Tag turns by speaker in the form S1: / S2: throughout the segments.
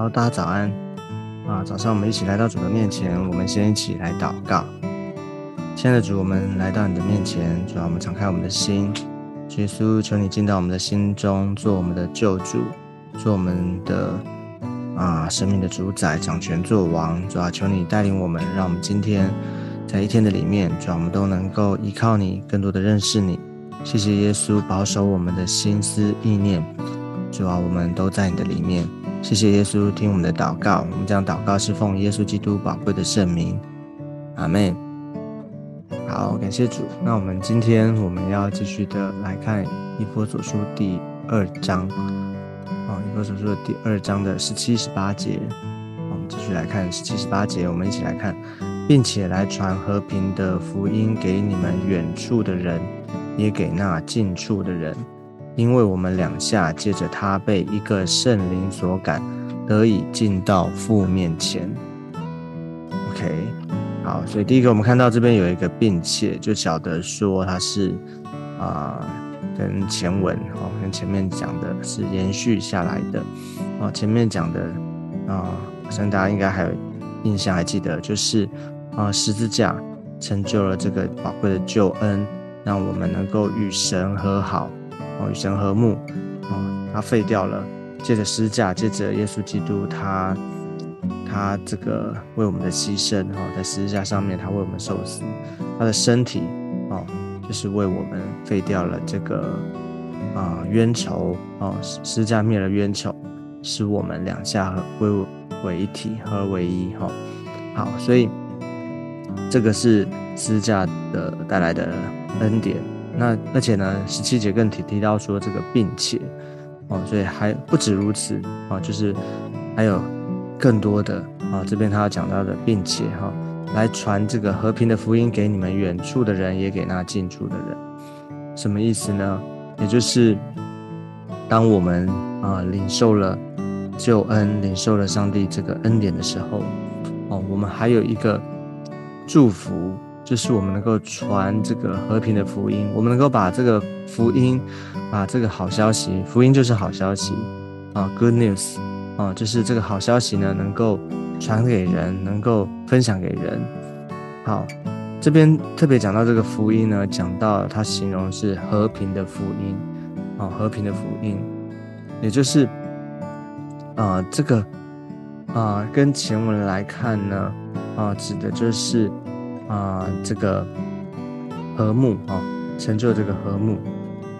S1: 好，大家早安啊！早上我们一起来到主的面前，我们先一起来祷告。亲爱的主，我们来到你的面前，主啊，我们敞开我们的心，耶稣，求你进到我们的心中，做我们的救主，做我们的啊生命的主宰，掌权做王。主啊，求你带领我们，让我们今天在一天的里面，主啊，我们都能够依靠你，更多的认识你。谢谢耶稣保守我们的心思意念，主啊，我们都在你的里面。谢谢耶稣听我们的祷告，我们将祷告是奉耶稣基督宝贵的圣名，阿门。好，感谢主。那我们今天我们要继续的来看以弗所书第二章，哦，以弗所书的第二章的十七、十八节。我们继续来看十七、十八节，我们一起来看，并且来传和平的福音给你们远处的人，也给那近处的人，因为我们两下借着他被一个圣灵所感，得以进到父面前。OK。好，所以第一个我们看到这边有一个并且，就晓得说它是啊，跟前文哦，跟前面讲的是延续下来的哦。前面讲的啊，相信大家应该还有印象，还记得就是啊，十字架成就了这个宝贵的救恩，让我们能够与神和好哦，与神和睦哦。他废掉了，借着施架，借着耶稣基督他。他这个为我们的牺牲，哈，在十字架上面，他为我们受死，他的身体，哦，就是为我们废掉了这个啊冤仇，哦，十字架灭了冤仇，使我们两下合归为一体，合为一，哈，好，所以这个是施架的带来的恩典。那而且呢，十七节更提提到说这个并且，哦，所以还不止如此，啊，就是还有。更多的啊，这边他要讲到的，并且哈，来传这个和平的福音给你们远处的人，也给那近处的人，什么意思呢？也就是当我们啊领受了救恩，领受了上帝这个恩典的时候，哦，我们还有一个祝福，就是我们能够传这个和平的福音，我们能够把这个福音，把这个好消息，福音就是好消息啊，Good news。啊，就是这个好消息呢，能够传给人，能够分享给人。好，这边特别讲到这个福音呢，讲到它形容是和平的福音，啊，和平的福音，也就是啊，这个啊，跟前文来看呢，啊，指的就是啊，这个和睦啊，成就这个和睦、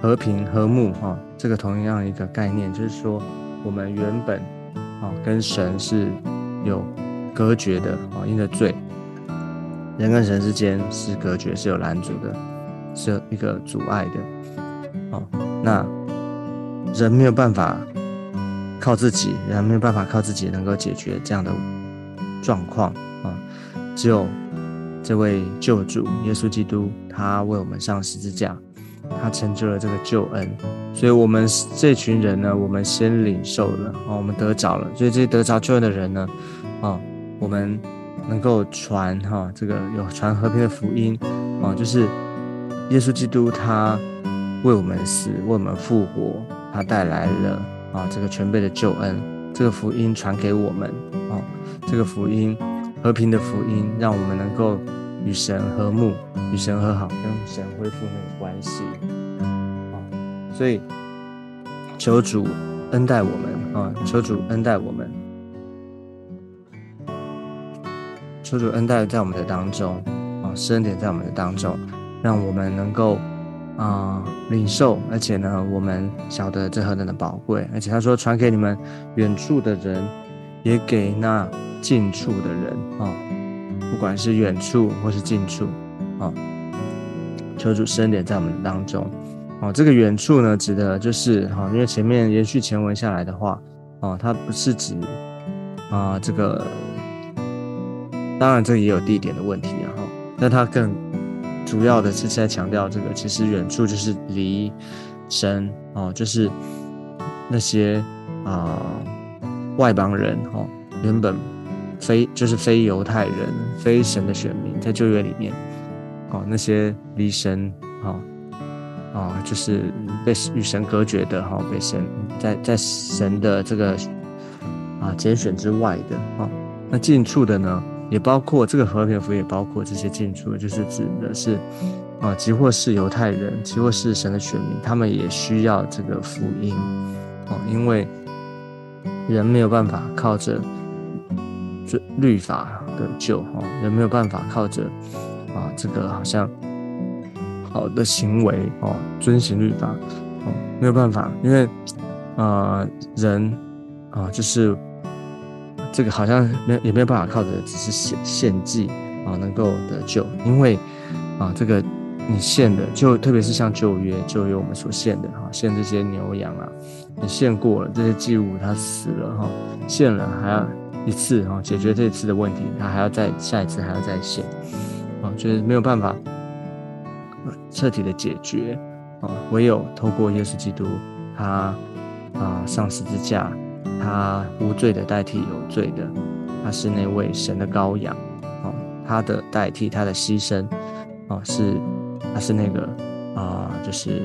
S1: 和平、和睦啊，这个同样一个概念，就是说我们原本。啊，跟神是有隔绝的啊，因着罪，人跟神之间是隔绝，是有拦阻的，是有一个阻碍的。啊，那人没有办法靠自己，人没有办法靠自己能够解决这样的状况啊，只有这位救主耶稣基督，他为我们上十字架。他成就了这个救恩，所以我们这群人呢，我们先领受了啊，我们得着了。所以这些得着救恩的人呢，啊，我们能够传哈这个有传和平的福音啊，就是耶稣基督他为我们死，为我们复活，他带来了啊这个全备的救恩。这个福音传给我们啊，这个福音和平的福音，让我们能够。与神和睦，与神和好，跟神恢复那个关系啊！所以求主恩待我们啊！求主恩待我们，求主恩待在我们的当中啊！施恩点在我们的当中，让我们能够啊领受，而且呢，我们晓得这何等的宝贵！而且他说传给你们远处的人，也给那近处的人啊！不管是远处或是近处，啊，求主生点在我们当中，哦，这个远处呢，指的就是哈，因为前面延续前文下来的话，哦，它不是指啊这个，当然这也有地点的问题啊，哈，但它更主要的是在强调这个，其实远处就是离神哦，就是那些啊外邦人哈，原本。非就是非犹太人、非神的选民，在旧约里面，哦，那些离神，哦，哦，就是被与神隔绝的，哈，被神在在神的这个啊拣选之外的啊。那近处的呢，也包括这个和平福音，也包括这些近处，就是指的是啊，即或是犹太人，即或是神的选民，他们也需要这个福音哦，因为人没有办法靠着律法的救哦，人没有办法靠着啊这个好像好的行为哦，遵循律法哦，没有办法，因为啊人啊就是。这个好像没也没有办法靠着只是献献祭啊能够得救，因为啊这个你献的就特别是像旧约旧约我们所献的哈献这些牛羊啊，你献过了这些祭物它死了哈献了还要一次哈解决这一次的问题，它还要再下一次还要再献啊，就是没有办法彻底的解决啊，唯有透过耶稣基督他啊上十字架。他无罪的代替有罪的，他是那位神的羔羊，哦，他的代替他的牺牲，哦，是他是那个啊，就是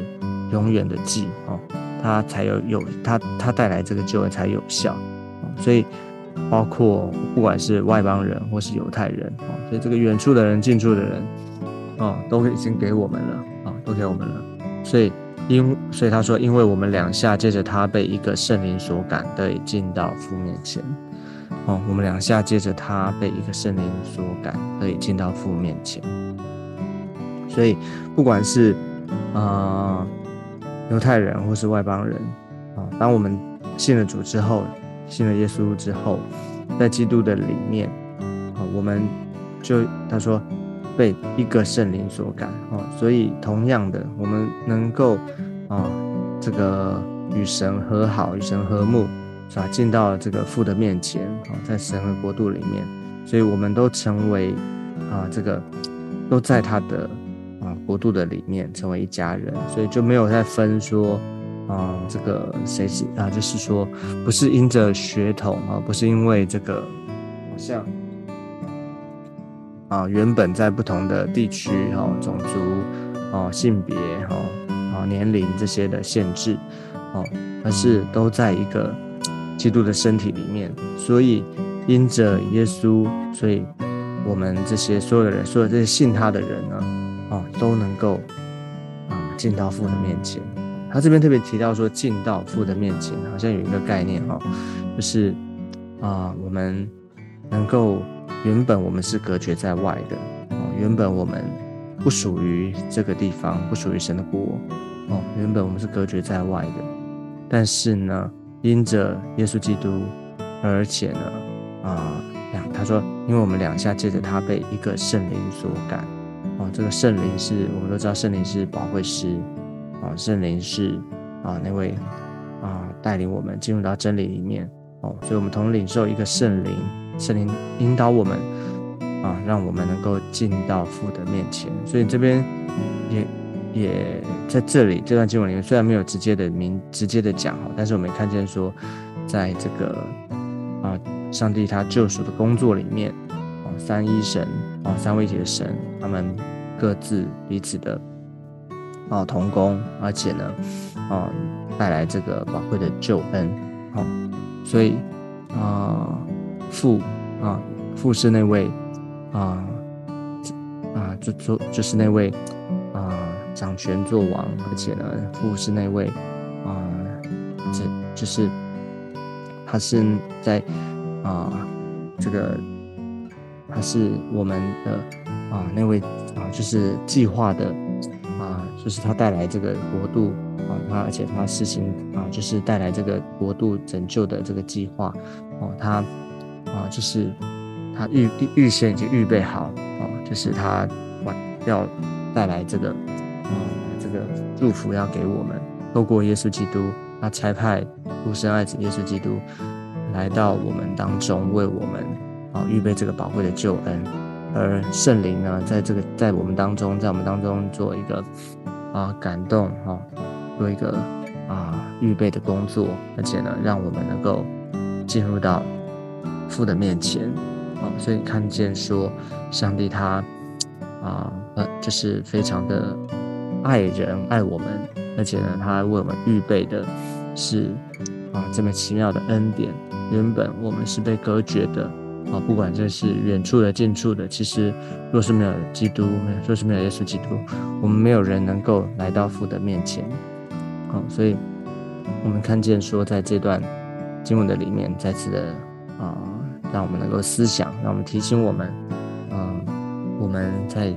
S1: 永远的祭，哦，他才有有他他带来这个救恩才有效哦，所以包括不管是外邦人或是犹太人，哦，所以这个远处的人近处的人，哦，都已经给我们了，啊，都给我们了，所以。因所以他说，因为我们两下借着他被一个圣灵所感，得以进到父面前。哦，我们两下借着他被一个圣灵所感，得以进到父面前。所以，不管是啊犹太人或是外邦人啊，当我们信了主之后，信了耶稣之后，在基督的里面啊，我们就他说。被一个圣灵所感啊，所以同样的，我们能够啊，这个与神和好，与神和睦，是吧？进到这个父的面前啊，在神的国度里面，所以我们都成为啊，这个都在他的啊国度的里面，成为一家人，所以就没有再分说啊，这个谁是啊，就是说不是因着血统啊，不是因为这个好像。啊，原本在不同的地区，哈，种族，啊，性别，哈，啊，年龄这些的限制，哦，而是都在一个基督的身体里面。所以，因着耶稣，所以我们这些所有的人，所有这些信他的人呢，哦，都能够啊进到父的面前。他这边特别提到说，进到父的面前，好像有一个概念，哈，就是啊，我们能够。原本我们是隔绝在外的哦，原本我们不属于这个地方，不属于神的国哦。原本我们是隔绝在外的，但是呢，因着耶稣基督，而且呢，啊两他说，因为我们两下借着他被一个圣灵所感哦，这个圣灵是我们都知道，圣灵是保惠师啊，圣灵是啊那位啊带领我们进入到真理里面哦，所以我们同领受一个圣灵。圣灵引导我们啊，让我们能够进到父的面前。所以这边也也在这里这段经文里面，虽然没有直接的明直接的讲哈，但是我们看见说，在这个啊上帝他救赎的工作里面啊，三一神啊三位一体的神，他们各自彼此的啊同工，而且呢啊带来这个宝贵的救恩啊，所以啊。父啊，父是那位啊啊，就就就是那位啊掌权作王，而且呢，父是那位啊，这就是他是在啊这个他是我们的啊那位啊，就是计划的啊，就是他带来这个国度啊，他而且他实行啊，就是带来这个国度拯救的这个计划哦，他。啊，就是他预预先已经预备好，哦，就是他完要带来这个，嗯，这个祝福要给我们，透过耶稣基督，他差派独生爱子耶稣基督来到我们当中，为我们啊预备这个宝贵的救恩，而圣灵呢，在这个在我们当中，在我们当中做一个啊感动哈，做一个啊预备的工作，而且呢，让我们能够进入到。父的面前，啊，所以看见说，上帝他，啊，呃，就是非常的爱人爱我们，而且呢，他为我们预备的是啊这么奇妙的恩典，原本我们是被隔绝的啊，不管这是远处的、近处的，其实若是没有基督，若是没有耶稣基督，我们没有人能够来到父的面前。啊，所以我们看见说，在这段经文的里面，再次的啊，让我们能够思想，让我们提醒我们，嗯，我们在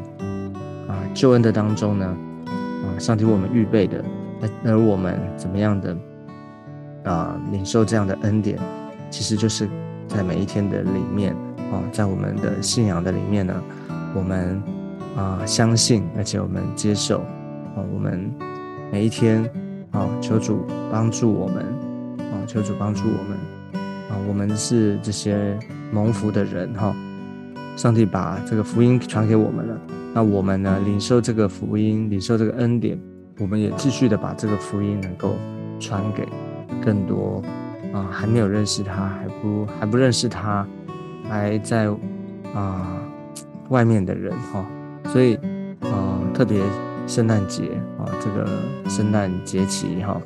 S1: 啊救恩的当中呢，啊，上帝为我们预备的，那而我们怎么样的啊领受这样的恩典，其实就是在每一天的里面啊，在我们的信仰的里面呢，我们啊相信，而且我们接受啊，我们每一天。啊，求主帮助我们，啊，求主帮助我们，啊，我们是这些蒙福的人，哈，上帝把这个福音传给我们了，那我们呢，领受这个福音，领受这个恩典，我们也继续的把这个福音能够传给更多啊，还没有认识他，还不还不认识他，还在啊外面的人，哈，所以啊，特别。圣诞节啊，这个圣诞节期哈，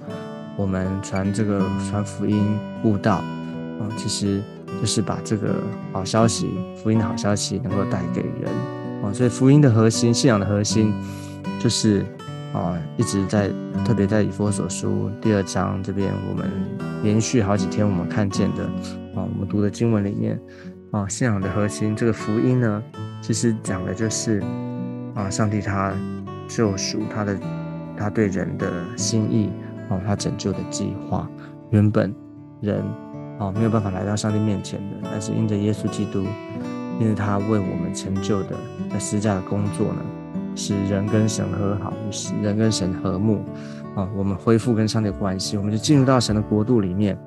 S1: 我们传这个传福音悟道啊，其实就是把这个好消息，福音的好消息能够带给人啊。所以福音的核心，信仰的核心，就是啊，一直在特别在以佛所书第二章这边，我们连续好几天我们看见的啊，我们读的经文里面啊，信仰的核心，这个福音呢，其实讲的就是啊，上帝他。救赎他的，他对人的心意哦，他拯救的计划，原本人哦没有办法来到上帝面前的，但是因着耶稣基督，因着他为我们成就的在十架的工作呢，使人跟神和好，使人跟神和睦啊，我们恢复跟上帝的关系，我们就进入到神的国度里面，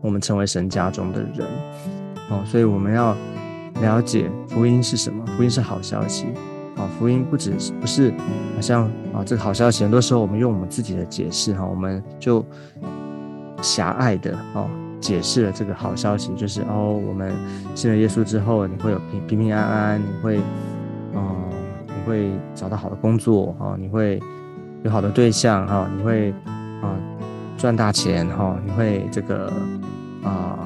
S1: 我们成为神家中的人哦，所以我们要了解福音是什么，福音是好消息。啊，福音不只是不是好像啊，这个好消息，很多时候我们用我们自己的解释哈，我们就狭隘的哦解释了这个好消息，就是哦，我们信了耶稣之后，你会有平平平安安，你会，会找到好的工作哈，你会有好的对象哈，你会啊赚大钱哈，你会这个啊，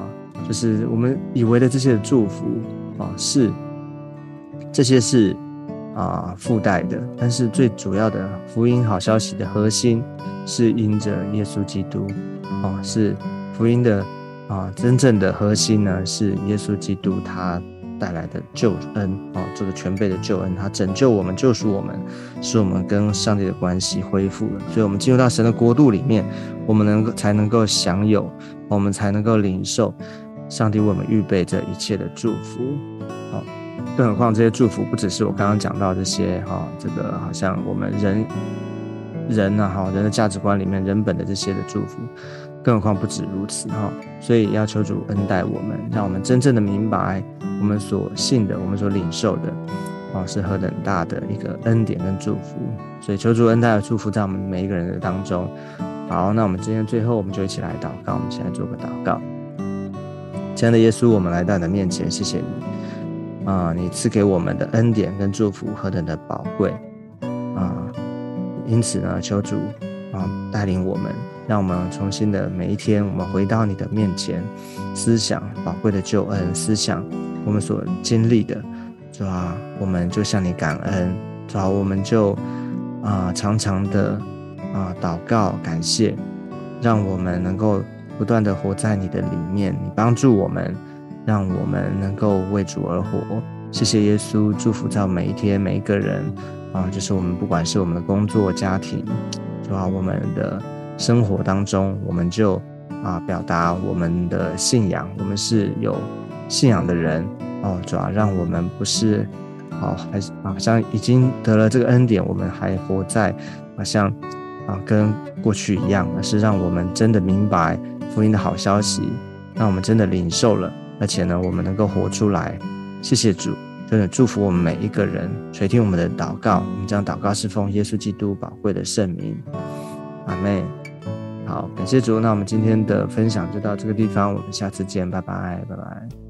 S1: 就是我们以为的这些祝福啊，是这些是。啊，附带的，但是最主要的福音好消息的核心是因着耶稣基督，哦，是福音的啊，真正的核心呢是耶稣基督他带来的救恩，哦，这个全备的救恩，他拯救我们，救赎我们，使我们跟上帝的关系恢复了，所以我们进入到神的国度里面，我们能够才能够享有，我们才能够领受上帝为我们预备这一切的祝福，好。更何况这些祝福不只是我刚刚讲到这些哈，这个好像我们人人呐哈，人的价值观里面人本的这些的祝福，更何况不止如此哈，所以要求主恩待我们，让我们真正的明白我们所信的，我们所领受的啊是何等大的一个恩典跟祝福，所以求主恩待的祝福在我们每一个人的当中。好，那我们今天最后我们就一起来祷告，我们先来做个祷告。亲爱的耶稣，我们来到你的面前，谢谢你。啊，你赐给我们的恩典跟祝福何等的宝贵啊！因此呢，求主啊带领我们，让我们重新的每一天，我们回到你的面前，思想宝贵的救恩，思想我们所经历的，主啊，我们就向你感恩，主啊，我们就啊常常的啊祷告感谢，让我们能够不断的活在你的里面，你帮助我们。让我们能够为主而活，谢谢耶稣，祝福在每一天每一个人啊，就是我们不管是我们的工作、家庭，主要我们的生活当中，我们就啊表达我们的信仰，我们是有信仰的人哦，主要让我们不是哦，还是好像已经得了这个恩典，我们还活在好像啊跟过去一样，而是让我们真的明白福音的好消息，让我们真的领受了。而且呢，我们能够活出来，谢谢主，真的祝福我们每一个人，垂听我们的祷告。我们将祷告是奉耶稣基督宝贵的圣名，阿妹。好，感谢主。那我们今天的分享就到这个地方，我们下次见，拜拜，拜拜。